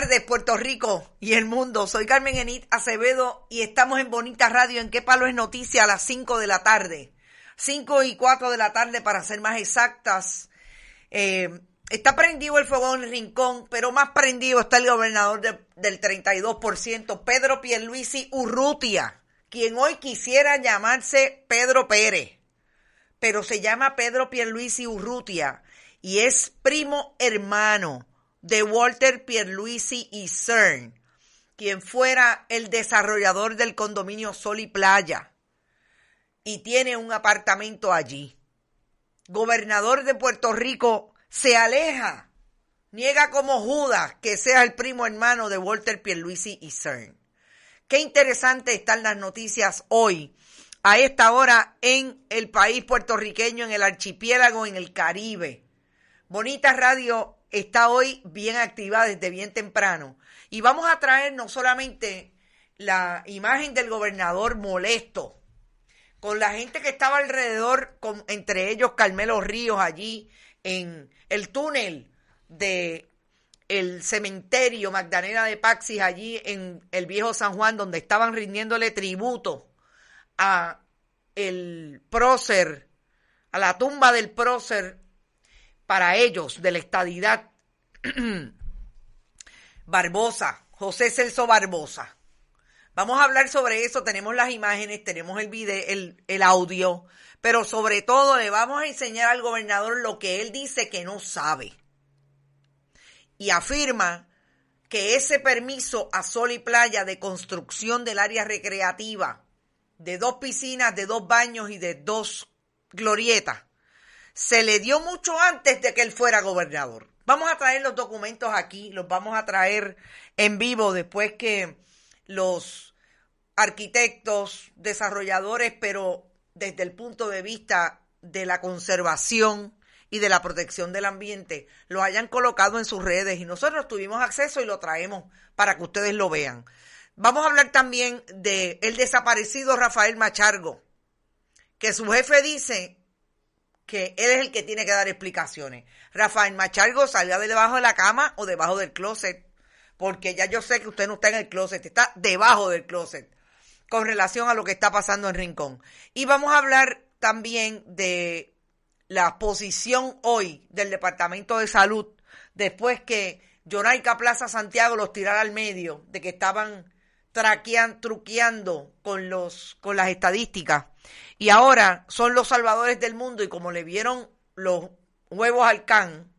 Tardes, Puerto Rico y el mundo. Soy Carmen Enit Acevedo y estamos en Bonita Radio en Qué Palo es Noticia a las 5 de la tarde. 5 y 4 de la tarde para ser más exactas. Eh, está prendido el fuego en el rincón, pero más prendido está el gobernador de- del 32%, Pedro Pierluisi Urrutia, quien hoy quisiera llamarse Pedro Pérez pero se llama Pedro Pierluisi Urrutia y es primo hermano de Walter Pierluisi y CERN, quien fuera el desarrollador del condominio Sol y Playa y tiene un apartamento allí. Gobernador de Puerto Rico se aleja, niega como Judas que sea el primo hermano de Walter Pierluisi y CERN. Qué interesante están las noticias hoy, a esta hora, en el país puertorriqueño, en el archipiélago, en el Caribe. Bonita Radio está hoy bien activa desde bien temprano. Y vamos a traer no solamente la imagen del gobernador molesto, con la gente que estaba alrededor, con, entre ellos Carmelo Ríos allí en el túnel de el cementerio Magdalena de Paxis allí en el viejo San Juan donde estaban rindiéndole tributo a el prócer, a la tumba del prócer para ellos de la estadidad Barbosa, José Celso Barbosa. Vamos a hablar sobre eso, tenemos las imágenes, tenemos el video, el, audio, pero sobre todo le vamos a enseñar al gobernador lo que él dice que no sabe. Y afirma que ese permiso a sol y playa de construcción del área recreativa, de dos piscinas, de dos baños y de dos glorietas, se le dio mucho antes de que él fuera gobernador. Vamos a traer los documentos aquí, los vamos a traer en vivo después que los arquitectos, desarrolladores, pero desde el punto de vista de la conservación y de la protección del ambiente, lo hayan colocado en sus redes y nosotros tuvimos acceso y lo traemos para que ustedes lo vean. Vamos a hablar también de el desaparecido Rafael Machargo, que su jefe dice que él es el que tiene que dar explicaciones. Rafael Machargo salga de debajo de la cama o debajo del closet, porque ya yo sé que usted no está en el closet, está debajo del closet con relación a lo que está pasando en Rincón. Y vamos a hablar también de la posición hoy del Departamento de Salud después que Jonaica Plaza Santiago los tirara al medio de que estaban traquean, truqueando con, los, con las estadísticas y ahora son los salvadores del mundo y como le vieron los huevos al can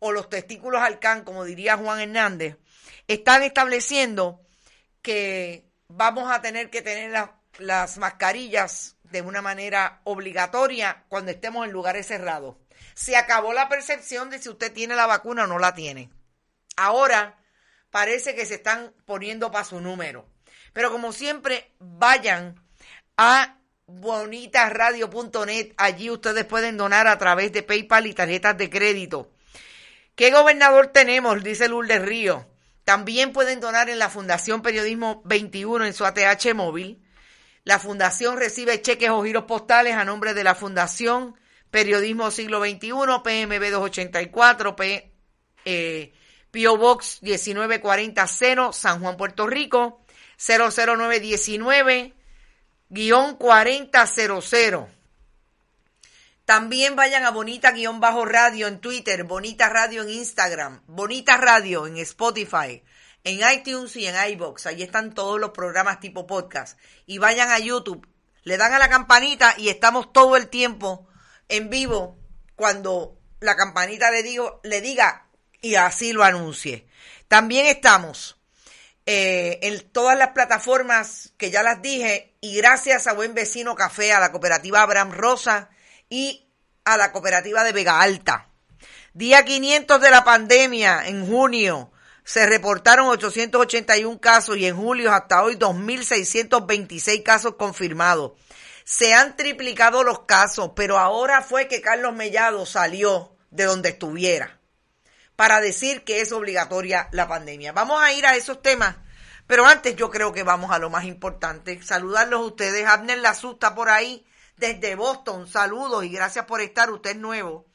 o los testículos al can, como diría Juan Hernández, están estableciendo que vamos a tener que tener la- las mascarillas de una manera obligatoria cuando estemos en lugares cerrados. Se acabó la percepción de si usted tiene la vacuna o no la tiene. Ahora parece que se están poniendo para su número. Pero como siempre, vayan a bonitasradio.net. Allí ustedes pueden donar a través de PayPal y tarjetas de crédito. ¿Qué gobernador tenemos? Dice Lourdes Río. También pueden donar en la Fundación Periodismo 21 en su ATH móvil. La Fundación recibe cheques o giros postales a nombre de la Fundación Periodismo Siglo XXI, PMB 284, P, eh, P.O. Box 19400, San Juan, Puerto Rico, 00919, guion 4000. También vayan a Bonita-Radio en Twitter, Bonita Radio en Instagram, Bonita Radio en Spotify, en iTunes y en iBox. Ahí están todos los programas tipo podcast. Y vayan a YouTube, le dan a la campanita y estamos todo el tiempo en vivo cuando la campanita le, digo, le diga y así lo anuncie. También estamos eh, en todas las plataformas que ya las dije y gracias a Buen Vecino Café, a la cooperativa Abraham Rosa y a la cooperativa de Vega Alta. Día 500 de la pandemia, en junio, se reportaron 881 casos y en julio hasta hoy 2.626 casos confirmados. Se han triplicado los casos, pero ahora fue que Carlos Mellado salió de donde estuviera para decir que es obligatoria la pandemia. Vamos a ir a esos temas, pero antes yo creo que vamos a lo más importante. Saludarlos a ustedes. Abner la asusta por ahí desde Boston. Saludos y gracias por estar. Usted es nuevo.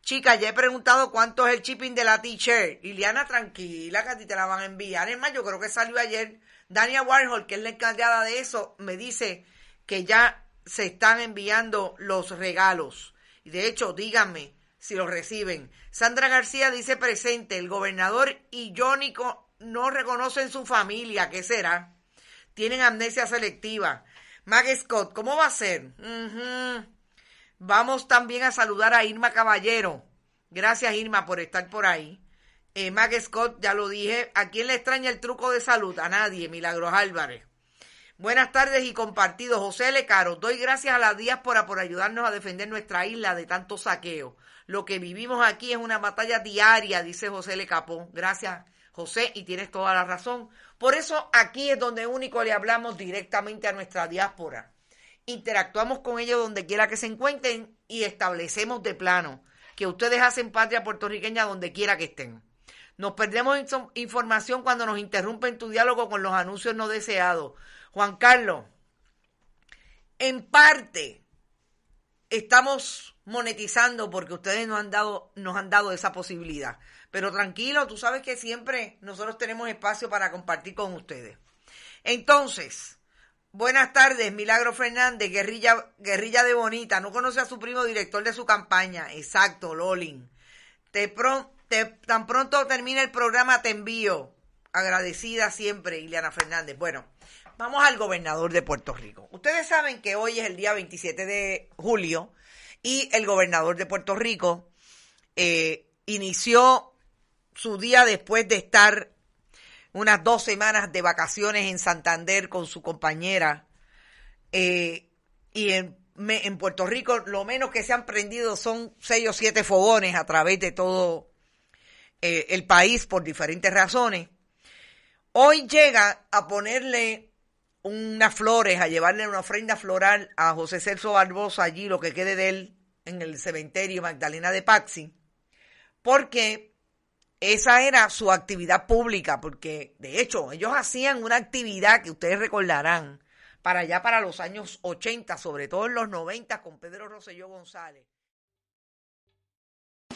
Chica, ya he preguntado cuánto es el shipping de la t-shirt. Liliana, tranquila, que a ti te la van a enviar. Es yo creo que salió ayer. Dania Warhol, que es la encargada de eso, me dice que ya se están enviando los regalos. Y de hecho, díganme si los reciben. Sandra García dice presente, el gobernador y Jónico no reconocen su familia. ¿Qué será? Tienen amnesia selectiva. Mag Scott, ¿cómo va a ser? Vamos también a saludar a Irma Caballero. Gracias, Irma, por estar por ahí. Eh, Mag Scott, ya lo dije. ¿A quién le extraña el truco de salud? A nadie, Milagros Álvarez. Buenas tardes y compartidos. José Lecaro, doy gracias a la diáspora por ayudarnos a defender nuestra isla de tanto saqueo. Lo que vivimos aquí es una batalla diaria, dice José Le Capó. Gracias, José, y tienes toda la razón. Por eso aquí es donde único le hablamos directamente a nuestra diáspora. Interactuamos con ellos donde quiera que se encuentren y establecemos de plano que ustedes hacen patria puertorriqueña donde quiera que estén. Nos perdemos información cuando nos interrumpen tu diálogo con los anuncios no deseados. Juan Carlos, en parte estamos monetizando porque ustedes nos han dado, esa posibilidad. Pero tranquilo, tú sabes que siempre nosotros tenemos espacio para compartir con ustedes. Entonces, buenas tardes, Milagro Fernández, guerrilla, guerrilla de Bonita. No conoce a su primo director de su campaña. Exacto, Lolin. Te, tan pronto termine el programa, te envío. Agradecida siempre, Ileana Fernández. Bueno, vamos al gobernador de Puerto Rico. Ustedes saben que hoy es el día 27 de julio y el gobernador de Puerto Rico eh, inició su día después de estar unas dos semanas de vacaciones en Santander con su compañera. Eh, y en, en, Puerto Rico lo menos que se han prendido son seis o siete fogones a través de todo eh, el país por diferentes razones. Hoy llega a ponerle unas flores, a llevarle una ofrenda floral a José Celso Barbosa allí, lo que quede de él, en el cementerio Magdalena de Paxi, porque esa era su actividad pública, porque de hecho ellos hacían una actividad que ustedes recordarán para allá para los años 80, sobre todo en los 90 con Pedro Rosselló González.